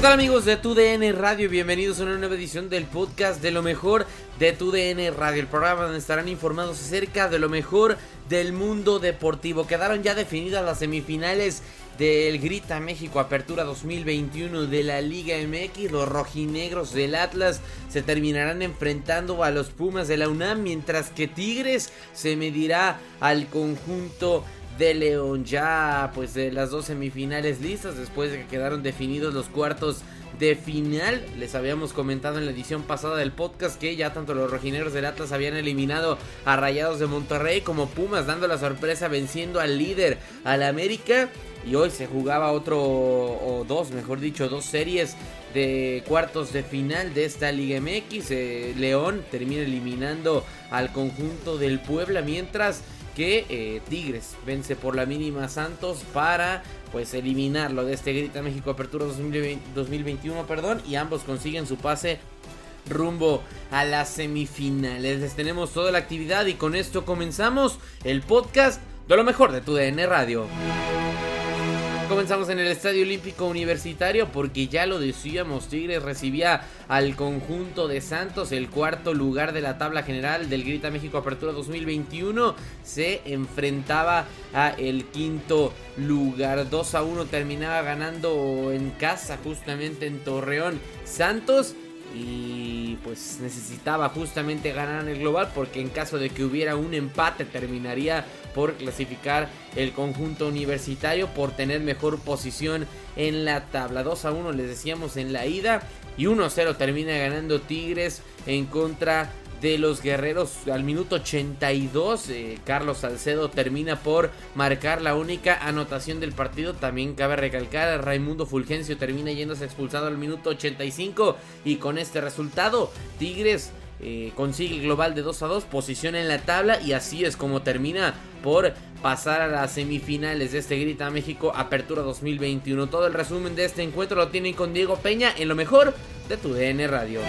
¿Qué tal amigos de TUDN Radio? Bienvenidos a una nueva edición del podcast de lo mejor de TUDN Radio, el programa donde estarán informados acerca de lo mejor del mundo deportivo. Quedaron ya definidas las semifinales del Grita México Apertura 2021 de la Liga MX. Los rojinegros del Atlas se terminarán enfrentando a los Pumas de la UNAM, mientras que Tigres se medirá al conjunto de León. Ya pues de las dos semifinales listas después de que quedaron definidos los cuartos de final. Les habíamos comentado en la edición pasada del podcast que ya tanto los rojineros del Atlas habían eliminado a Rayados de Monterrey como Pumas dando la sorpresa venciendo al líder al América. Y hoy se jugaba otro o dos, mejor dicho, dos series de cuartos de final de esta Liga MX. Eh, León termina eliminando al conjunto del Puebla mientras que eh, Tigres vence por la mínima Santos para pues eliminarlo de este Grita México Apertura 2020 2021, perdón, y ambos consiguen su pase rumbo a las semifinales. Les tenemos toda la actividad y con esto comenzamos el podcast de lo mejor de tu DN Radio. Comenzamos en el Estadio Olímpico Universitario porque ya lo decíamos, Tigres recibía al conjunto de Santos, el cuarto lugar de la tabla general del Grita México Apertura 2021, se enfrentaba a el quinto lugar, 2 a 1 terminaba ganando en casa justamente en Torreón. Santos y pues necesitaba justamente ganar en el global porque en caso de que hubiera un empate terminaría por clasificar el conjunto universitario por tener mejor posición en la tabla. 2 a 1 les decíamos en la ida y 1 a 0 termina ganando Tigres en contra de los guerreros. Al minuto 82 eh, Carlos Salcedo termina por marcar la única anotación del partido. También cabe recalcar Raimundo Fulgencio termina yéndose expulsado al minuto 85 y con este resultado Tigres eh, consigue global de 2 a 2 posición en la tabla y así es como termina por pasar a las semifinales de este Grita México Apertura 2021 todo el resumen de este encuentro lo tienen con Diego Peña en lo mejor de tu DN Radio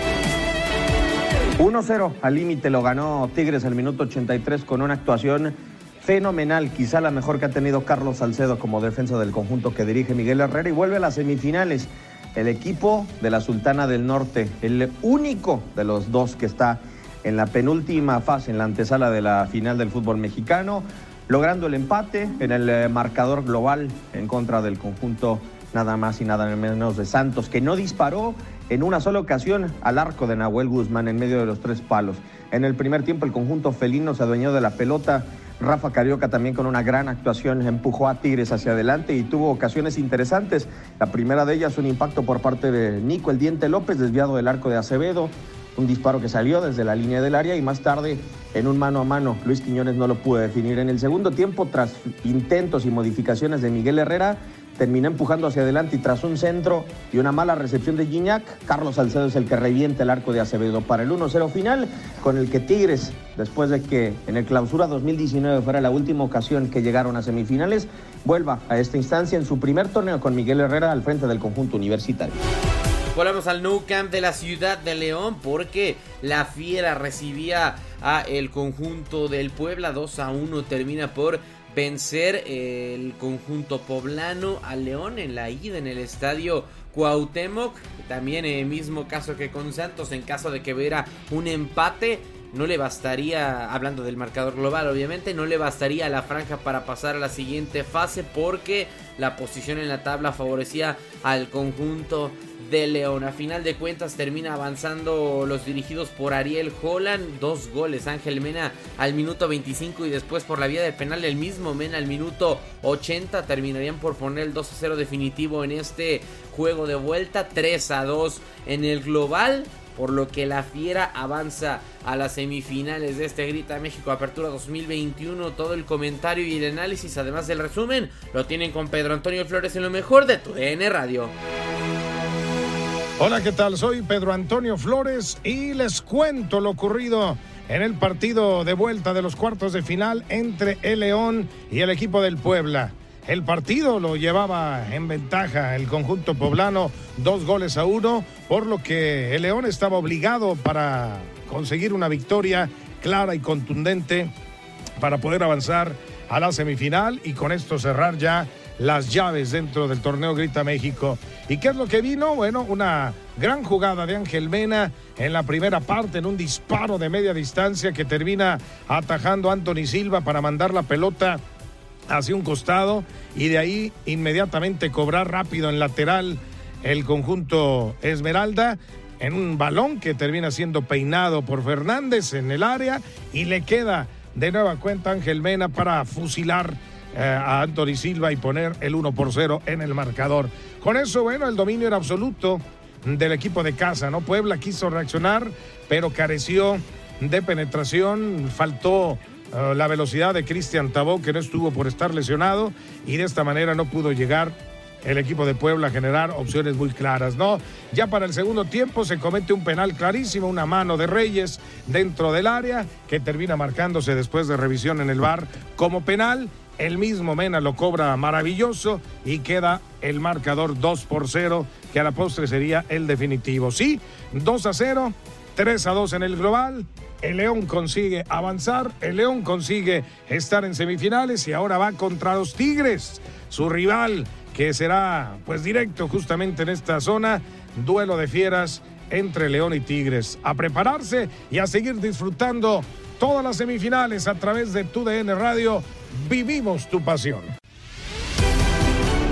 1-0 al límite lo ganó Tigres al minuto 83 con una actuación fenomenal, quizá la mejor que ha tenido Carlos Salcedo como defensa del conjunto que dirige Miguel Herrera y vuelve a las semifinales. El equipo de la Sultana del Norte, el único de los dos que está en la penúltima fase, en la antesala de la final del fútbol mexicano, logrando el empate en el eh, marcador global en contra del conjunto nada más y nada menos de Santos, que no disparó en una sola ocasión al arco de Nahuel Guzmán en medio de los tres palos. En el primer tiempo el conjunto felino se adueñó de la pelota. Rafa Carioca también con una gran actuación empujó a Tigres hacia adelante y tuvo ocasiones interesantes. La primera de ellas un impacto por parte de Nico El Diente López desviado del arco de Acevedo un disparo que salió desde la línea del área y más tarde en un mano a mano Luis Quiñones no lo pudo definir. En el segundo tiempo, tras intentos y modificaciones de Miguel Herrera, terminó empujando hacia adelante y tras un centro y una mala recepción de Gignac, Carlos Salcedo es el que revienta el arco de Acevedo para el 1-0 final, con el que Tigres, después de que en el clausura 2019 fuera la última ocasión que llegaron a semifinales, vuelva a esta instancia en su primer torneo con Miguel Herrera al frente del conjunto universitario. Volvemos al Nou Camp de la ciudad de León porque la Fiera recibía a el conjunto del Puebla 2 a 1 termina por vencer el conjunto poblano al León en la ida en el estadio Cuauhtémoc, también el mismo caso que con Santos en caso de que hubiera un empate no le bastaría, hablando del marcador global obviamente, no le bastaría a la franja para pasar a la siguiente fase porque la posición en la tabla favorecía al conjunto de León. A final de cuentas termina avanzando los dirigidos por Ariel Holland. Dos goles. Ángel Mena al minuto 25 y después por la vía del penal el mismo Mena al minuto 80. Terminarían por poner el 2 a 0 definitivo en este juego de vuelta. 3 a 2 en el global por lo que la Fiera avanza a las semifinales de este Grita México Apertura 2021. Todo el comentario y el análisis, además del resumen, lo tienen con Pedro Antonio Flores en lo mejor de tu DN Radio. Hola, ¿qué tal? Soy Pedro Antonio Flores y les cuento lo ocurrido en el partido de vuelta de los cuartos de final entre el León y el equipo del Puebla. El partido lo llevaba en ventaja el conjunto poblano, dos goles a uno, por lo que el León estaba obligado para conseguir una victoria clara y contundente para poder avanzar a la semifinal y con esto cerrar ya las llaves dentro del torneo Grita México. ¿Y qué es lo que vino? Bueno, una gran jugada de Ángel Mena en la primera parte, en un disparo de media distancia que termina atajando a Anthony Silva para mandar la pelota hacia un costado y de ahí inmediatamente cobrar rápido en lateral el conjunto Esmeralda en un balón que termina siendo peinado por Fernández en el área y le queda de nueva cuenta Ángel Mena para fusilar eh, a Anthony Silva y poner el 1 por 0 en el marcador. Con eso, bueno, el dominio era absoluto del equipo de casa, ¿no? Puebla quiso reaccionar, pero careció de penetración, faltó eh, la velocidad de Cristian Tabó, que no estuvo por estar lesionado, y de esta manera no pudo llegar el equipo de Puebla a generar opciones muy claras, ¿no? Ya para el segundo tiempo se comete un penal clarísimo, una mano de Reyes dentro del área, que termina marcándose después de revisión en el bar como penal el mismo Mena lo cobra maravilloso y queda el marcador 2 por 0, que a la postre sería el definitivo. Sí, 2 a 0, 3 a 2 en el global. El León consigue avanzar, el León consigue estar en semifinales y ahora va contra los Tigres, su rival que será pues directo justamente en esta zona, duelo de fieras entre León y Tigres. A prepararse y a seguir disfrutando todas las semifinales a través de TUDN Radio Vivimos tu pasión.